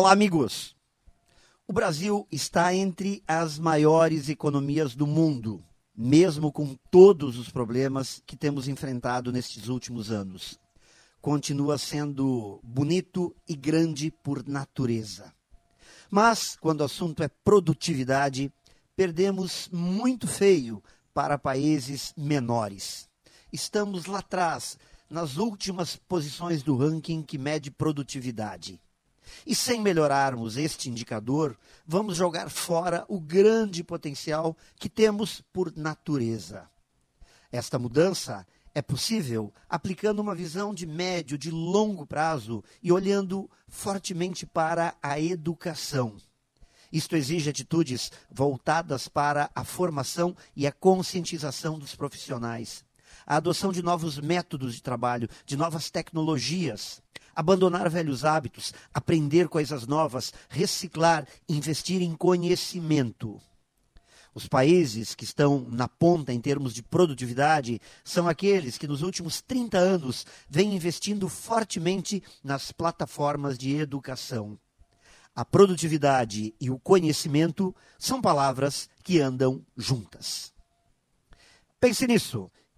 Olá, amigos. O Brasil está entre as maiores economias do mundo, mesmo com todos os problemas que temos enfrentado nestes últimos anos. Continua sendo bonito e grande por natureza. Mas, quando o assunto é produtividade, perdemos muito feio para países menores. Estamos lá atrás, nas últimas posições do ranking que mede produtividade. E sem melhorarmos este indicador, vamos jogar fora o grande potencial que temos por natureza. Esta mudança é possível aplicando uma visão de médio, de longo prazo e olhando fortemente para a educação. Isto exige atitudes voltadas para a formação e a conscientização dos profissionais, a adoção de novos métodos de trabalho, de novas tecnologias, abandonar velhos hábitos, aprender coisas novas, reciclar, investir em conhecimento. Os países que estão na ponta em termos de produtividade são aqueles que nos últimos 30 anos vêm investindo fortemente nas plataformas de educação. A produtividade e o conhecimento são palavras que andam juntas. Pense nisso